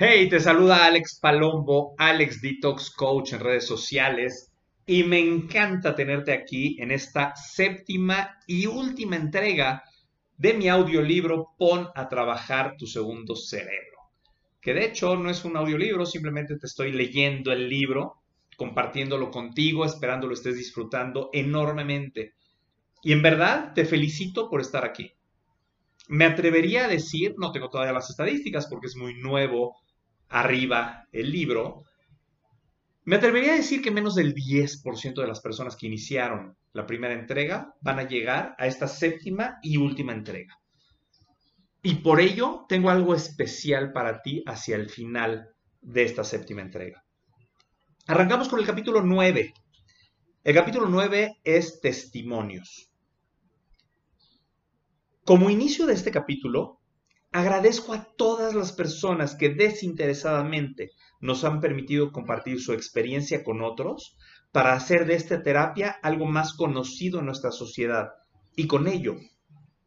Hey, te saluda Alex Palombo, Alex Detox Coach en redes sociales y me encanta tenerte aquí en esta séptima y última entrega de mi audiolibro Pon a trabajar tu segundo cerebro. Que de hecho no es un audiolibro, simplemente te estoy leyendo el libro, compartiéndolo contigo, esperando lo estés disfrutando enormemente. Y en verdad te felicito por estar aquí. Me atrevería a decir, no tengo todavía las estadísticas porque es muy nuevo arriba el libro, me atrevería a decir que menos del 10% de las personas que iniciaron la primera entrega van a llegar a esta séptima y última entrega. Y por ello tengo algo especial para ti hacia el final de esta séptima entrega. Arrancamos con el capítulo 9. El capítulo 9 es testimonios. Como inicio de este capítulo, Agradezco a todas las personas que desinteresadamente nos han permitido compartir su experiencia con otros para hacer de esta terapia algo más conocido en nuestra sociedad y con ello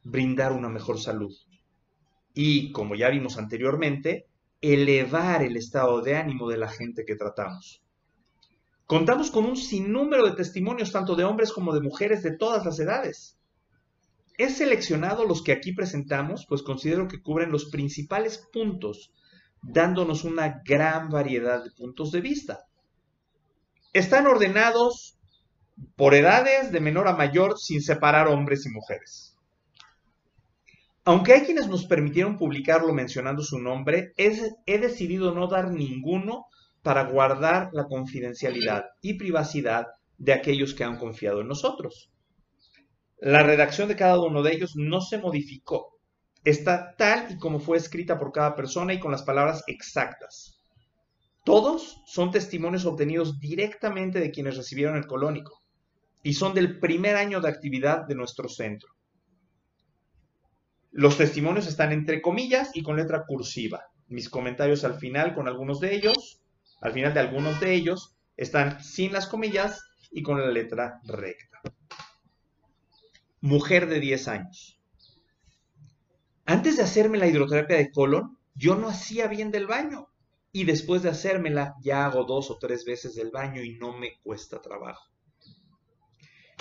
brindar una mejor salud. Y, como ya vimos anteriormente, elevar el estado de ánimo de la gente que tratamos. Contamos con un sinnúmero de testimonios tanto de hombres como de mujeres de todas las edades. He seleccionado los que aquí presentamos, pues considero que cubren los principales puntos, dándonos una gran variedad de puntos de vista. Están ordenados por edades de menor a mayor sin separar hombres y mujeres. Aunque hay quienes nos permitieron publicarlo mencionando su nombre, he decidido no dar ninguno para guardar la confidencialidad y privacidad de aquellos que han confiado en nosotros. La redacción de cada uno de ellos no se modificó. Está tal y como fue escrita por cada persona y con las palabras exactas. Todos son testimonios obtenidos directamente de quienes recibieron el colónico y son del primer año de actividad de nuestro centro. Los testimonios están entre comillas y con letra cursiva. Mis comentarios al final con algunos de ellos, al final de algunos de ellos, están sin las comillas y con la letra recta mujer de 10 años. Antes de hacerme la hidroterapia de colon, yo no hacía bien del baño. Y después de hacérmela, ya hago dos o tres veces del baño y no me cuesta trabajo.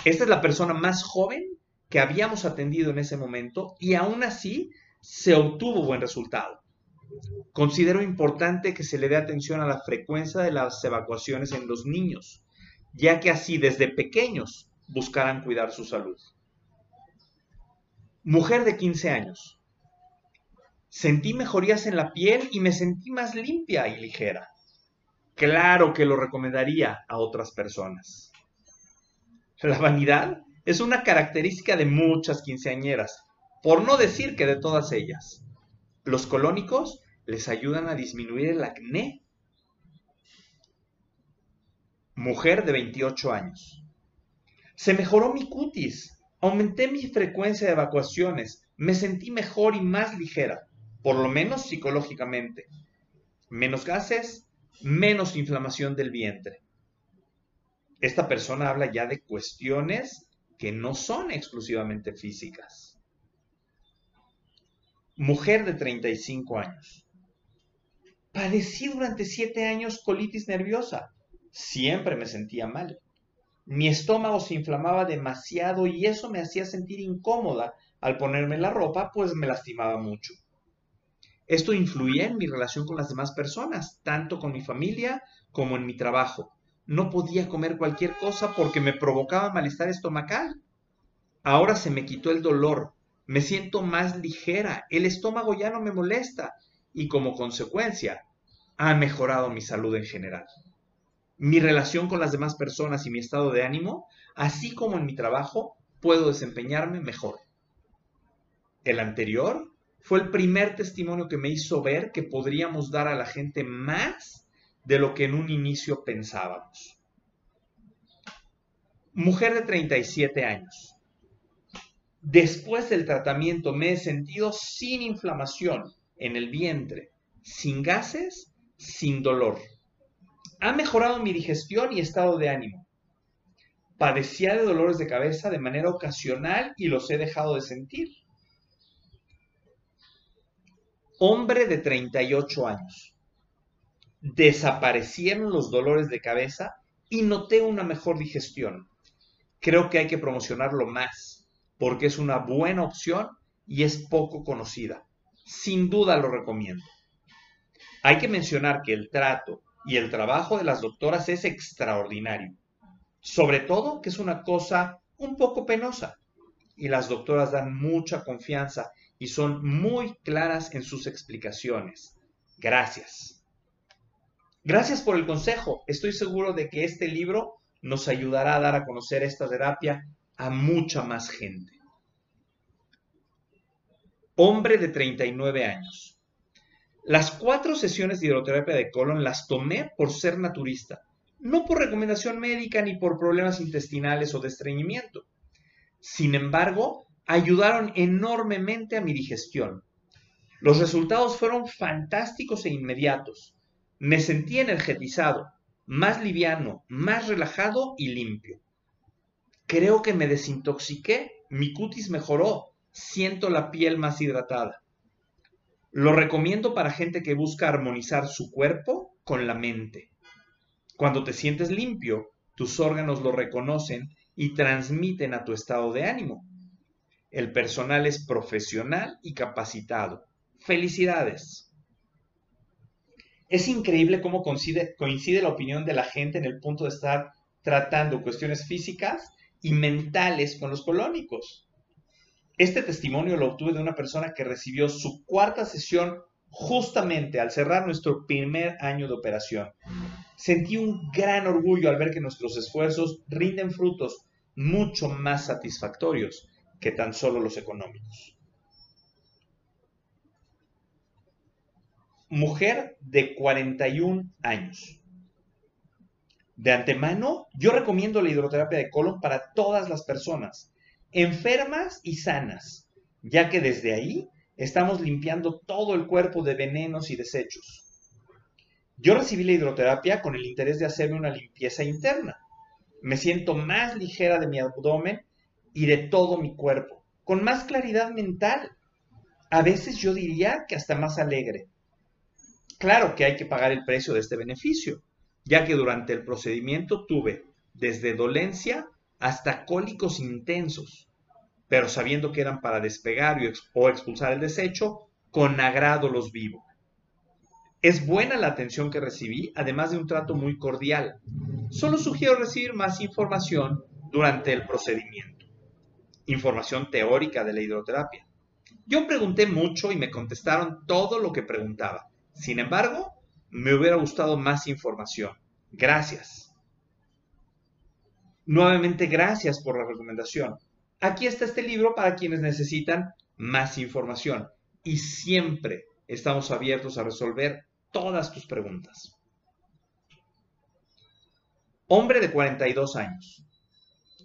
Esta es la persona más joven que habíamos atendido en ese momento y aún así se obtuvo buen resultado. Considero importante que se le dé atención a la frecuencia de las evacuaciones en los niños, ya que así desde pequeños buscarán cuidar su salud. Mujer de 15 años. Sentí mejorías en la piel y me sentí más limpia y ligera. Claro que lo recomendaría a otras personas. La vanidad es una característica de muchas quinceañeras, por no decir que de todas ellas. Los colónicos les ayudan a disminuir el acné. Mujer de 28 años. Se mejoró mi cutis. Aumenté mi frecuencia de evacuaciones, me sentí mejor y más ligera, por lo menos psicológicamente. Menos gases, menos inflamación del vientre. Esta persona habla ya de cuestiones que no son exclusivamente físicas. Mujer de 35 años. Padecí durante 7 años colitis nerviosa. Siempre me sentía mal. Mi estómago se inflamaba demasiado y eso me hacía sentir incómoda al ponerme la ropa, pues me lastimaba mucho. Esto influía en mi relación con las demás personas, tanto con mi familia como en mi trabajo. No podía comer cualquier cosa porque me provocaba malestar estomacal. Ahora se me quitó el dolor, me siento más ligera, el estómago ya no me molesta y como consecuencia ha mejorado mi salud en general mi relación con las demás personas y mi estado de ánimo, así como en mi trabajo, puedo desempeñarme mejor. El anterior fue el primer testimonio que me hizo ver que podríamos dar a la gente más de lo que en un inicio pensábamos. Mujer de 37 años. Después del tratamiento me he sentido sin inflamación en el vientre, sin gases, sin dolor ha mejorado mi digestión y estado de ánimo. Padecía de dolores de cabeza de manera ocasional y los he dejado de sentir. Hombre de 38 años. desaparecieron los dolores de cabeza y noté una mejor digestión. Creo que hay que promocionarlo más, porque es una buena opción y es poco conocida. Sin duda lo recomiendo. Hay que mencionar que el trato y el trabajo de las doctoras es extraordinario. Sobre todo que es una cosa un poco penosa. Y las doctoras dan mucha confianza y son muy claras en sus explicaciones. Gracias. Gracias por el consejo. Estoy seguro de que este libro nos ayudará a dar a conocer esta terapia a mucha más gente. Hombre de 39 años. Las cuatro sesiones de hidroterapia de colon las tomé por ser naturista, no por recomendación médica ni por problemas intestinales o de estreñimiento. Sin embargo, ayudaron enormemente a mi digestión. Los resultados fueron fantásticos e inmediatos. Me sentí energetizado, más liviano, más relajado y limpio. Creo que me desintoxiqué, mi cutis mejoró, siento la piel más hidratada. Lo recomiendo para gente que busca armonizar su cuerpo con la mente. Cuando te sientes limpio, tus órganos lo reconocen y transmiten a tu estado de ánimo. El personal es profesional y capacitado. Felicidades. Es increíble cómo coincide, coincide, la opinión de la gente en el punto de estar tratando cuestiones físicas y mentales con los colónicos. Este testimonio lo obtuve de una persona que recibió su cuarta sesión justamente al cerrar nuestro primer año de operación. Sentí un gran orgullo al ver que nuestros esfuerzos rinden frutos mucho más satisfactorios que tan solo los económicos. Mujer de 41 años. De antemano, yo recomiendo la hidroterapia de colon para todas las personas enfermas y sanas, ya que desde ahí estamos limpiando todo el cuerpo de venenos y desechos. Yo recibí la hidroterapia con el interés de hacerme una limpieza interna. Me siento más ligera de mi abdomen y de todo mi cuerpo, con más claridad mental. A veces yo diría que hasta más alegre. Claro que hay que pagar el precio de este beneficio, ya que durante el procedimiento tuve desde dolencia hasta cólicos intensos, pero sabiendo que eran para despegar o expulsar el desecho, con agrado los vivo. Es buena la atención que recibí, además de un trato muy cordial. Solo sugiero recibir más información durante el procedimiento. Información teórica de la hidroterapia. Yo pregunté mucho y me contestaron todo lo que preguntaba. Sin embargo, me hubiera gustado más información. Gracias. Nuevamente, gracias por la recomendación. Aquí está este libro para quienes necesitan más información y siempre estamos abiertos a resolver todas tus preguntas. Hombre de 42 años.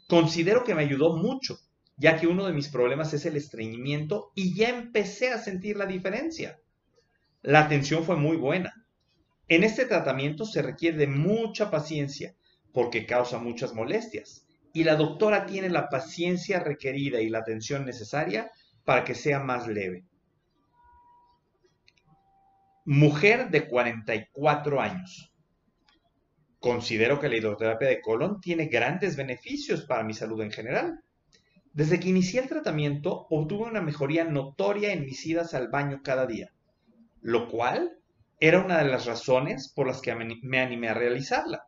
Considero que me ayudó mucho, ya que uno de mis problemas es el estreñimiento y ya empecé a sentir la diferencia. La atención fue muy buena. En este tratamiento se requiere de mucha paciencia porque causa muchas molestias. Y la doctora tiene la paciencia requerida y la atención necesaria para que sea más leve. Mujer de 44 años. Considero que la hidroterapia de colon tiene grandes beneficios para mi salud en general. Desde que inicié el tratamiento, obtuve una mejoría notoria en mis idas al baño cada día, lo cual era una de las razones por las que me animé a realizarla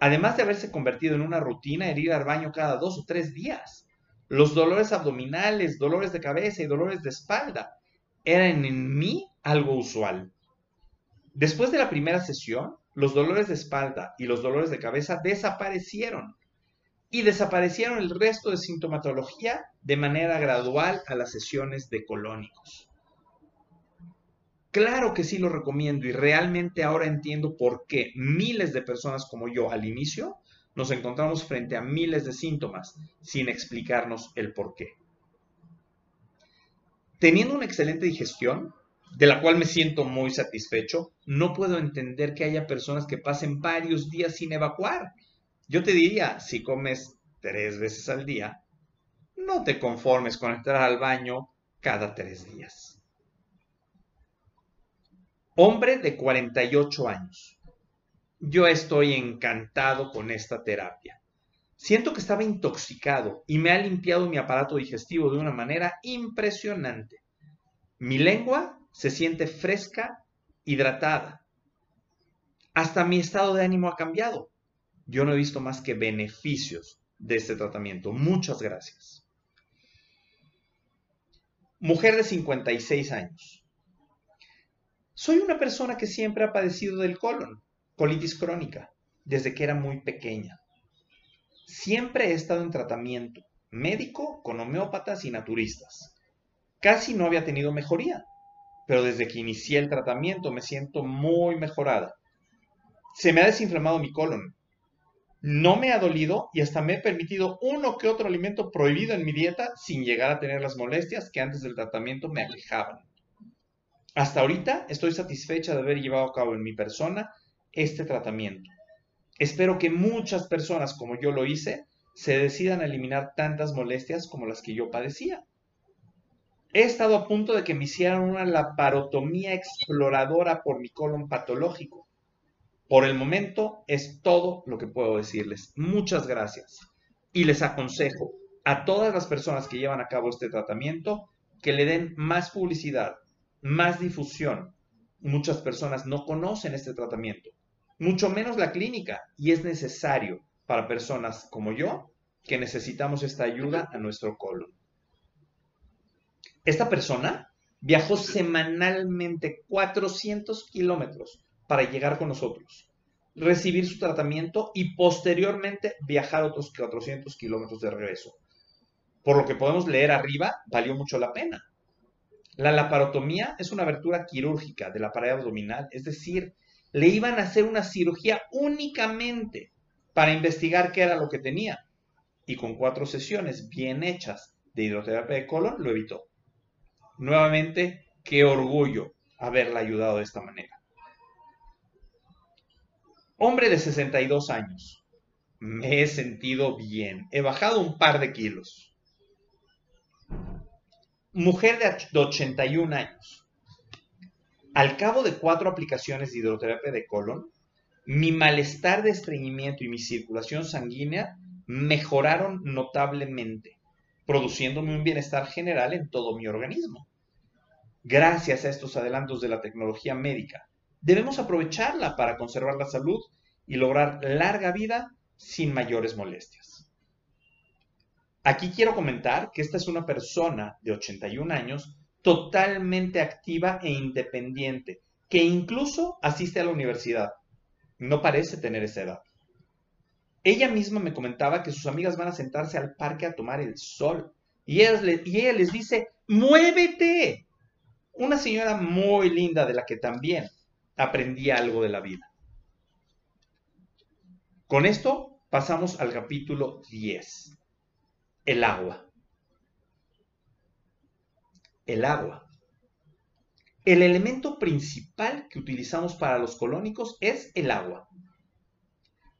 además de haberse convertido en una rutina ir al baño cada dos o tres días. Los dolores abdominales, dolores de cabeza y dolores de espalda eran en mí algo usual. Después de la primera sesión, los dolores de espalda y los dolores de cabeza desaparecieron y desaparecieron el resto de sintomatología de manera gradual a las sesiones de colónicos. Claro que sí lo recomiendo y realmente ahora entiendo por qué miles de personas como yo al inicio nos encontramos frente a miles de síntomas sin explicarnos el por qué. Teniendo una excelente digestión, de la cual me siento muy satisfecho, no puedo entender que haya personas que pasen varios días sin evacuar. Yo te diría, si comes tres veces al día, no te conformes con entrar al baño cada tres días. Hombre de 48 años. Yo estoy encantado con esta terapia. Siento que estaba intoxicado y me ha limpiado mi aparato digestivo de una manera impresionante. Mi lengua se siente fresca, hidratada. Hasta mi estado de ánimo ha cambiado. Yo no he visto más que beneficios de este tratamiento. Muchas gracias. Mujer de 56 años. Soy una persona que siempre ha padecido del colon, colitis crónica, desde que era muy pequeña. Siempre he estado en tratamiento médico con homeópatas y naturistas. Casi no había tenido mejoría, pero desde que inicié el tratamiento me siento muy mejorada. Se me ha desinflamado mi colon. No me ha dolido y hasta me he permitido uno que otro alimento prohibido en mi dieta sin llegar a tener las molestias que antes del tratamiento me alejaban. Hasta ahorita estoy satisfecha de haber llevado a cabo en mi persona este tratamiento. Espero que muchas personas como yo lo hice se decidan a eliminar tantas molestias como las que yo padecía. He estado a punto de que me hicieran una laparotomía exploradora por mi colon patológico. Por el momento es todo lo que puedo decirles. Muchas gracias. Y les aconsejo a todas las personas que llevan a cabo este tratamiento que le den más publicidad, más difusión. Muchas personas no conocen este tratamiento, mucho menos la clínica, y es necesario para personas como yo que necesitamos esta ayuda a nuestro colon. Esta persona viajó semanalmente 400 kilómetros para llegar con nosotros, recibir su tratamiento y posteriormente viajar otros 400 kilómetros de regreso. Por lo que podemos leer arriba, valió mucho la pena. La laparotomía es una abertura quirúrgica de la pared abdominal, es decir, le iban a hacer una cirugía únicamente para investigar qué era lo que tenía. Y con cuatro sesiones bien hechas de hidroterapia de colon lo evitó. Nuevamente, qué orgullo haberla ayudado de esta manera. Hombre de 62 años. Me he sentido bien. He bajado un par de kilos mujer de 81 años. Al cabo de cuatro aplicaciones de hidroterapia de colon, mi malestar de estreñimiento y mi circulación sanguínea mejoraron notablemente, produciéndome un bienestar general en todo mi organismo. Gracias a estos adelantos de la tecnología médica, debemos aprovecharla para conservar la salud y lograr larga vida sin mayores molestias. Aquí quiero comentar que esta es una persona de 81 años totalmente activa e independiente, que incluso asiste a la universidad. No parece tener esa edad. Ella misma me comentaba que sus amigas van a sentarse al parque a tomar el sol. Y ella, les dice, muévete. Una señora muy linda de la que también aprendí algo de la vida. Con esto pasamos al capítulo 10 el agua. El agua. El elemento principal que utilizamos para los colónicos es el agua.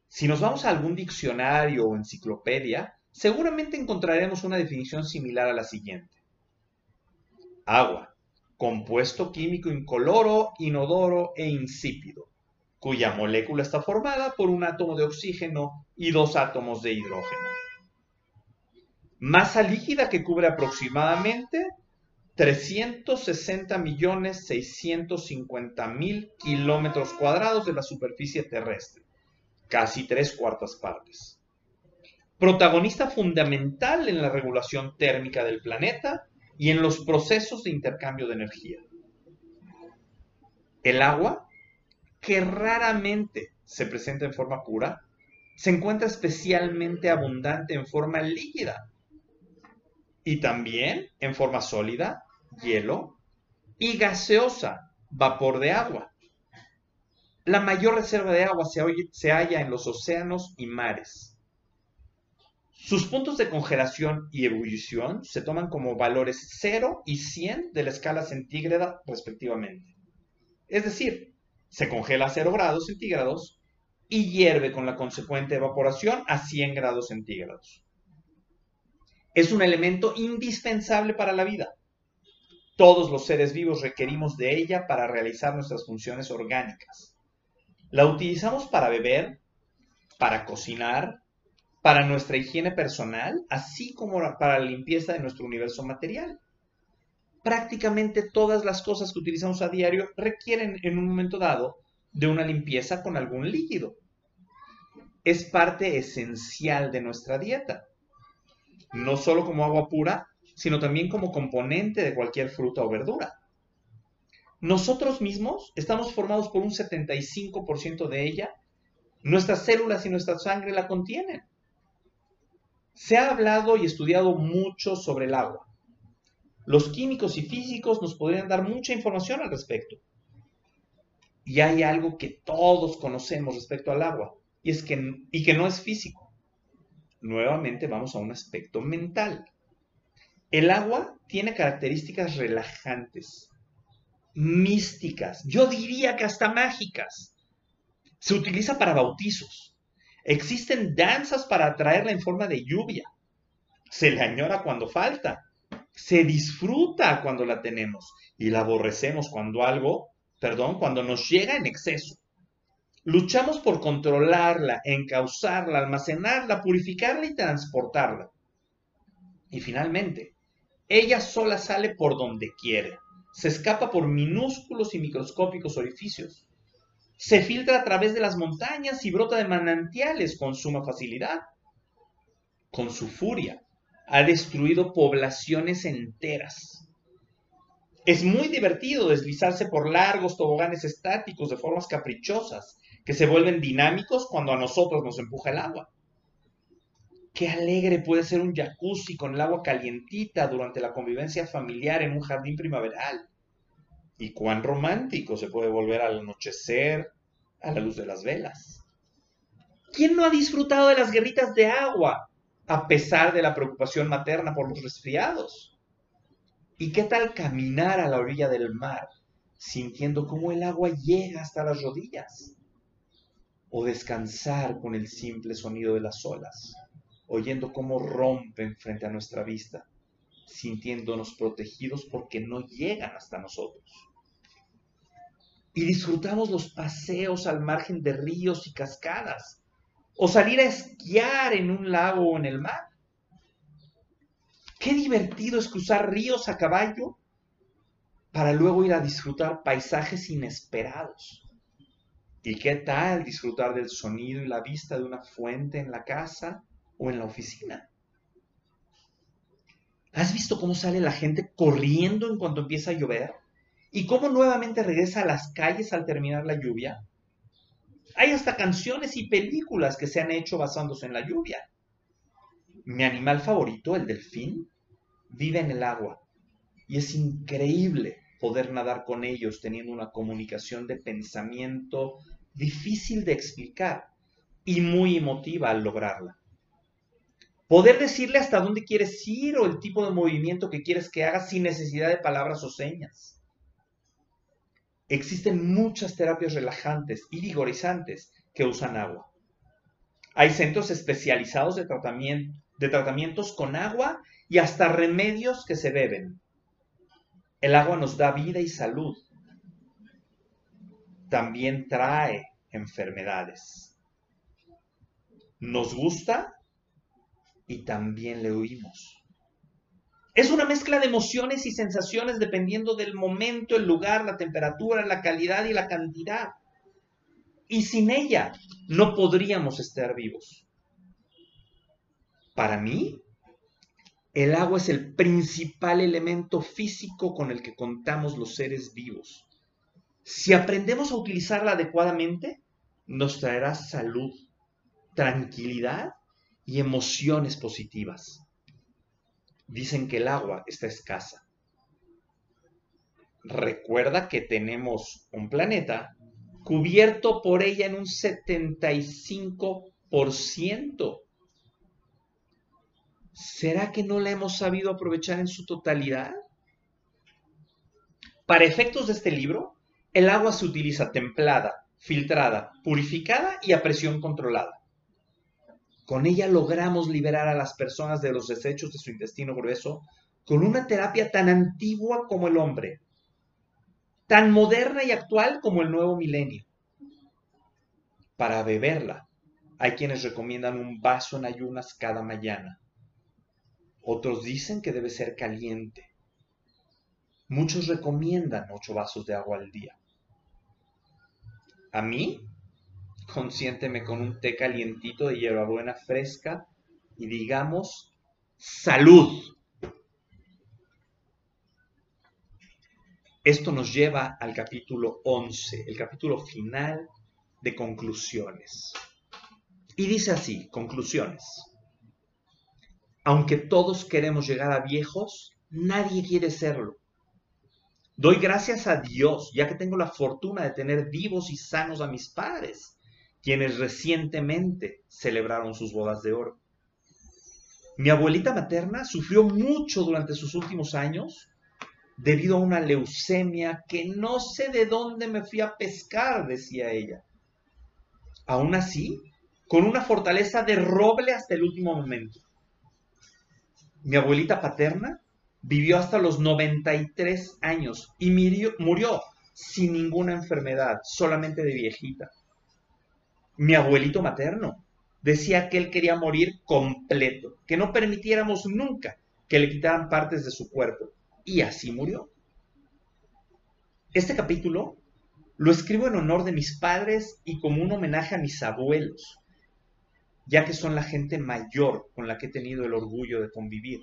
Si nos vamos a algún diccionario o enciclopedia, seguramente encontraremos una definición similar a la siguiente. Agua, compuesto químico incoloro, inodoro e insípido, cuya molécula está formada por un átomo de oxígeno y dos átomos de hidrógeno masa líquida que cubre aproximadamente 360.650.000 kilómetros cuadrados de la superficie terrestre, casi tres cuartas partes. Protagonista fundamental en la regulación térmica del planeta y en los procesos de intercambio de energía. El agua, que raramente se presenta en forma pura, se encuentra especialmente abundante en forma líquida, y también en forma sólida, hielo, y gaseosa, vapor de agua. La mayor reserva de agua se, halla en los océanos y mares. Sus puntos de congelación y ebullición se toman como valores 0 y 100 de la escala centígrada respectivamente. Es decir, se congela a 0 grados centígrados y hierve con la consecuente evaporación a 100 grados centígrados es un elemento indispensable para la vida. Todos los seres vivos requerimos de ella para realizar nuestras funciones orgánicas. La utilizamos para beber, para cocinar, para nuestra higiene personal, así como para la limpieza de nuestro universo material. Prácticamente todas las cosas que utilizamos a diario requieren en un momento dado de una limpieza con algún líquido. Es parte esencial de nuestra dieta, no solo como agua pura, sino también como componente de cualquier fruta o verdura. Nosotros mismos estamos formados por un 75% de ella, nuestras células y nuestra sangre la contienen. Se ha hablado y estudiado mucho sobre el agua. Los químicos y físicos nos podrían dar mucha información al respecto. Y hay algo que todos conocemos respecto al agua, y, es que, y que no es físico. Nuevamente vamos a un aspecto mental. El agua tiene características relajantes, místicas, yo diría que hasta mágicas. Se utiliza para bautizos. Existen danzas para atraerla en forma de lluvia. Se le añora cuando falta. Se disfruta cuando la tenemos y la aborrecemos cuando algo, perdón, cuando nos llega en exceso. Luchamos por controlarla, encauzarla, almacenarla, purificarla y transportarla. Y finalmente, ella sola sale por donde quiere. Se escapa por minúsculos y microscópicos orificios. Se filtra a través de las montañas y brota de manantiales con suma facilidad. Con su furia, ha destruido poblaciones enteras. Es muy divertido deslizarse por largos toboganes estáticos de formas caprichosas que se vuelven dinámicos cuando a nosotros nos empuja el agua. Qué alegre puede ser un jacuzzi con el agua calientita durante la convivencia familiar en un jardín primaveral. Y cuán romántico se puede volver al anochecer a la luz de las velas. ¿Quién no ha disfrutado de las guerritas de agua a pesar de la preocupación materna por los resfriados? ¿Y qué tal caminar a la orilla del mar sintiendo cómo el agua llega hasta las rodillas? ¿O descansar con el simple sonido de las olas? oyendo cómo rompen frente a nuestra vista, sintiéndonos protegidos porque no llegan hasta nosotros. Y disfrutamos los paseos al margen de ríos y cascadas, o salir a esquiar en un lago o en el mar. Qué divertido es cruzar ríos a caballo para luego ir a disfrutar paisajes inesperados. ¿Y qué tal disfrutar del sonido y la vista de una fuente en la casa o en la oficina. ¿Has visto cómo sale la gente corriendo en cuanto empieza a llover? ¿Y cómo nuevamente regresa a las calles al terminar la lluvia? Hay hasta canciones y películas que se han hecho basándose en la lluvia. Mi animal favorito, el delfín, vive en el agua y es increíble poder nadar con ellos teniendo una comunicación de pensamiento difícil de explicar y muy emotiva al lograrla. Poder decirle hasta dónde quieres ir o el tipo de movimiento que quieres que haga sin necesidad de palabras o señas. Existen muchas terapias relajantes y vigorizantes que usan agua. Hay centros especializados de, tratamiento, de tratamientos con agua y hasta remedios que se beben. El agua nos da vida y salud. También trae enfermedades. ¿Nos gusta? y también le huimos. Es una mezcla de emociones y sensaciones dependiendo del momento, el lugar, la temperatura, la calidad y la cantidad. Y sin ella no podríamos estar vivos. Para mí, el agua es el principal elemento físico con el que contamos los seres vivos. Si aprendemos a utilizarla adecuadamente, nos traerá salud, tranquilidad y emociones positivas. Dicen que el agua está escasa. Recuerda que tenemos un planeta cubierto por ella en un 75%. ¿Será que no la hemos sabido aprovechar en su totalidad? Para efectos de este libro, el agua se utiliza templada, filtrada, purificada y a presión controlada. Con ella logramos liberar a las personas de los desechos de su intestino grueso con una terapia tan antigua como el hombre, tan moderna y actual como el nuevo milenio. Para beberla, hay quienes recomiendan un vaso en ayunas cada mañana. Otros dicen que debe ser caliente. Muchos recomiendan ocho vasos de agua al día. A mí, consiénteme con un té calientito de hierbabuena fresca y digamos salud. Esto nos lleva al capítulo 11, el capítulo final de conclusiones. Y dice así, conclusiones. Aunque todos queremos llegar a viejos, nadie quiere serlo. Doy gracias a Dios, ya que tengo la fortuna de tener vivos y sanos a mis padres, quienes recientemente celebraron sus bodas de oro. Mi abuelita materna sufrió mucho durante sus últimos años debido a una leucemia que no sé de dónde me fui a pescar, decía ella. Aún así, con una fortaleza de roble hasta el último momento. Mi abuelita paterna Vivió hasta los 93 años y murió, sin ninguna enfermedad, solamente de viejita. Mi abuelito materno decía que él quería morir completo, que no permitiéramos nunca que le quitaran partes de su cuerpo. Y así murió. Este capítulo lo escribo en honor de mis padres y como un homenaje a mis abuelos, ya que son la gente mayor con la que he tenido el orgullo de convivir.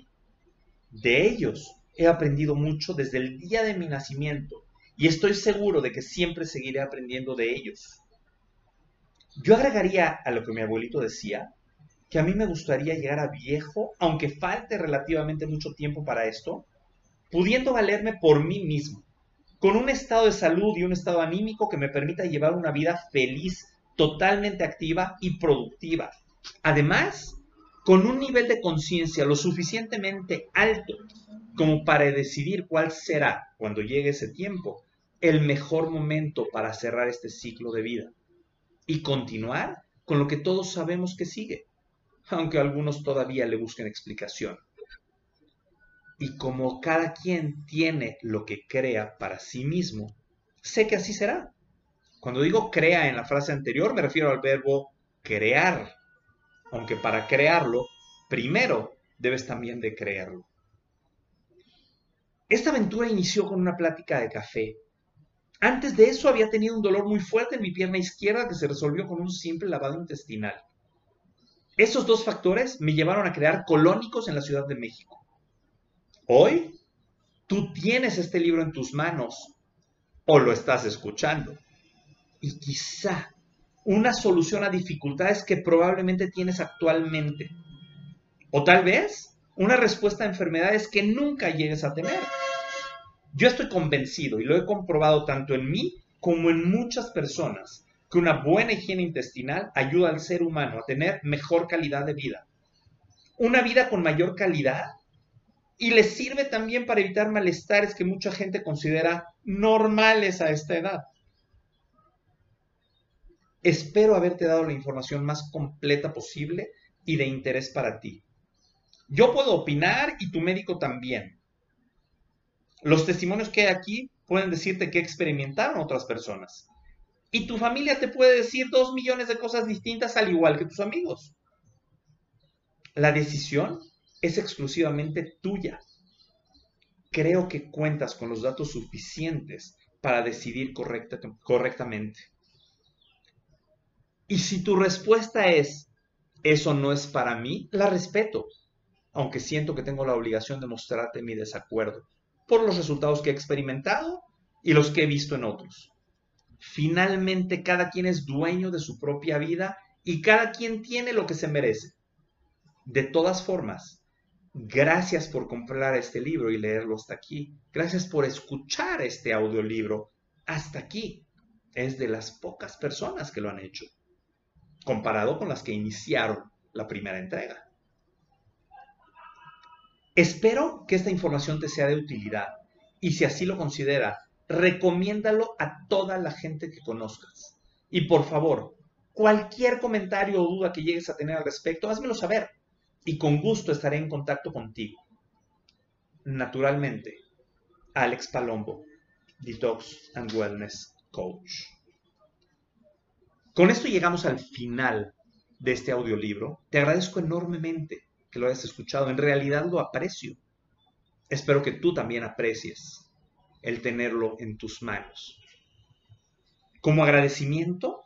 De ellos he aprendido mucho desde el día de mi nacimiento y estoy seguro de que siempre seguiré aprendiendo de ellos. Yo agregaría a lo que mi abuelito decía, que a mí me gustaría llegar a viejo, aunque falte relativamente mucho tiempo para esto, pudiendo valerme por mí mismo, con un estado de salud y un estado anímico que me permita llevar una vida feliz, totalmente activa y productiva. Además, con un nivel de conciencia lo suficientemente alto como para decidir cuál será, cuando llegue ese tiempo, el mejor momento para cerrar este ciclo de vida y continuar con lo que todos sabemos que sigue, aunque algunos todavía le busquen explicación. Y como cada quien tiene lo que crea para sí mismo, sé que así será. Cuando digo crea en la frase anterior me refiero al verbo crear, aunque para crearlo, primero debes también de creerlo. Esta aventura inició con una plática de café. Antes de eso había tenido un dolor muy fuerte en mi pierna izquierda que se resolvió con un simple lavado intestinal. Esos dos factores me llevaron a crear colónicos en la Ciudad de México. Hoy, tú tienes este libro en tus manos o lo estás escuchando. Y quizá una solución a dificultades que probablemente tienes actualmente. O tal vez una respuesta a enfermedades que nunca llegues a tener. Yo estoy convencido y lo he comprobado tanto en mí como en muchas personas que una buena higiene intestinal ayuda al ser humano a tener mejor calidad de vida. Una vida con mayor calidad y le sirve también para evitar malestares que mucha gente considera normales a esta edad. Espero haberte dado la información más completa posible y de interés para ti. Yo puedo opinar y tu médico también. Los testimonios que hay aquí pueden decirte que experimentaron otras personas. Y tu familia te puede decir dos millones de cosas distintas al igual que tus amigos. La decisión es exclusivamente tuya. Creo que cuentas con los datos suficientes para decidir correctamente. Y si tu respuesta es, eso no es para mí, la respeto, aunque siento que tengo la obligación de mostrarte mi desacuerdo por los resultados que he experimentado y los que he visto en otros. Finalmente, cada quien es dueño de su propia vida y cada quien tiene lo que se merece. De todas formas, gracias por comprar este libro y leerlo hasta aquí. Gracias por escuchar este audiolibro hasta aquí. Es de las pocas personas que lo han hecho comparado con las que iniciaron la primera entrega. Espero que esta información te sea de utilidad y si así lo considera, recomiéndalo a toda la gente que conozcas. Y por favor, cualquier comentario o duda que llegues a tener al respecto, házmelo saber y con gusto estaré en contacto contigo. naturalmente, Alex Palombo, Detox and Wellness Coach. Con esto llegamos al final de este audiolibro. Te agradezco enormemente que lo hayas escuchado. En realidad lo aprecio. Espero que tú también aprecies el tenerlo en tus manos. Como agradecimiento,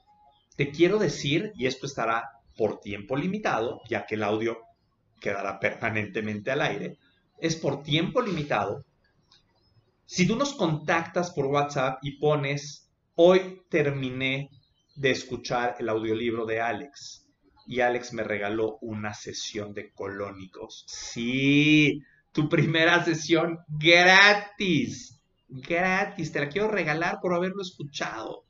te quiero decir, y esto estará por tiempo limitado, ya que el audio quedará permanentemente al aire, es por tiempo limitado. Si tú nos contactas por WhatsApp y pones, hoy terminé de escuchar el audiolibro de Alex y Alex me regaló una sesión de colónicos. Sí, tu primera sesión gratis. Gratis, te la quiero regalar por haberlo escuchado.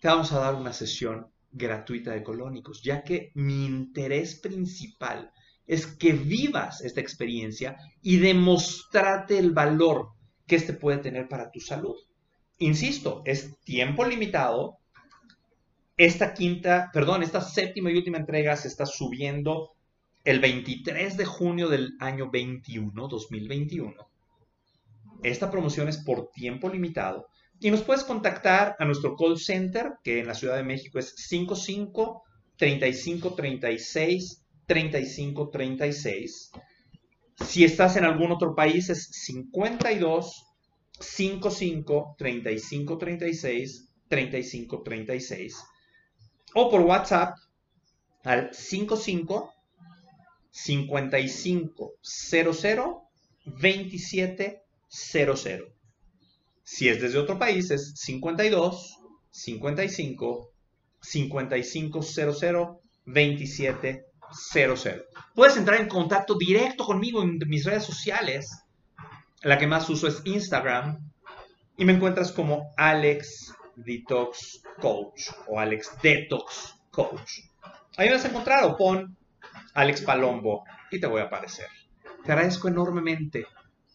Te vamos a dar una sesión gratuita de colónicos, ya que mi interés principal es que vivas esta experiencia y demostrarte el valor que este puede tener para tu salud. Insisto, es tiempo limitado. Esta quinta, perdón, esta séptima y última entrega se está subiendo el 23 de junio del año 21, 2021. Esta promoción es por tiempo limitado y nos puedes contactar a nuestro call center, que en la Ciudad de México es 55 35 36 35 36. Si estás en algún otro país es 52 55 35 36 35 36 o por WhatsApp al 55 55 00 27 00. Si es desde otro país es 52 55 55 00 27 00. Puedes entrar en contacto directo conmigo en mis redes sociales la que más uso es Instagram y me encuentras como Alex Detox Coach o Alex Detox Coach. Ahí me vas a encontrar o pon Alex Palombo y te voy a aparecer. Te agradezco enormemente.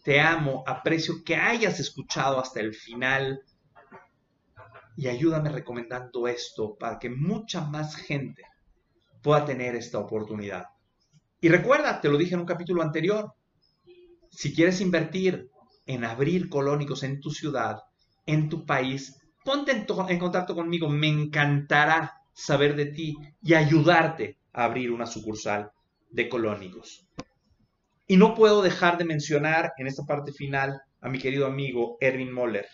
Te amo, aprecio que hayas escuchado hasta el final y ayúdame recomendando esto para que mucha más gente pueda tener esta oportunidad. Y recuerda, te lo dije en un capítulo anterior, si quieres invertir en abrir colónicos en tu ciudad, en tu país, ponte en, contacto conmigo. Me encantará saber de ti y ayudarte a abrir una sucursal de colónicos. Y no puedo dejar de mencionar en esta parte final a mi querido amigo Erwin Moller,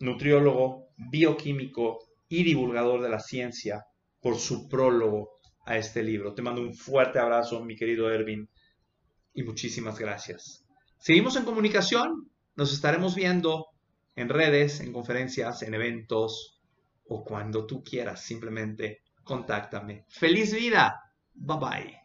nutriólogo, bioquímico y divulgador de la ciencia, por su prólogo a este libro. Te mando un fuerte abrazo, mi querido Erwin, y muchísimas gracias. Seguimos en comunicación, nos estaremos viendo en redes, en conferencias, en eventos o cuando tú quieras. Simplemente contáctame. Feliz vida. Bye bye.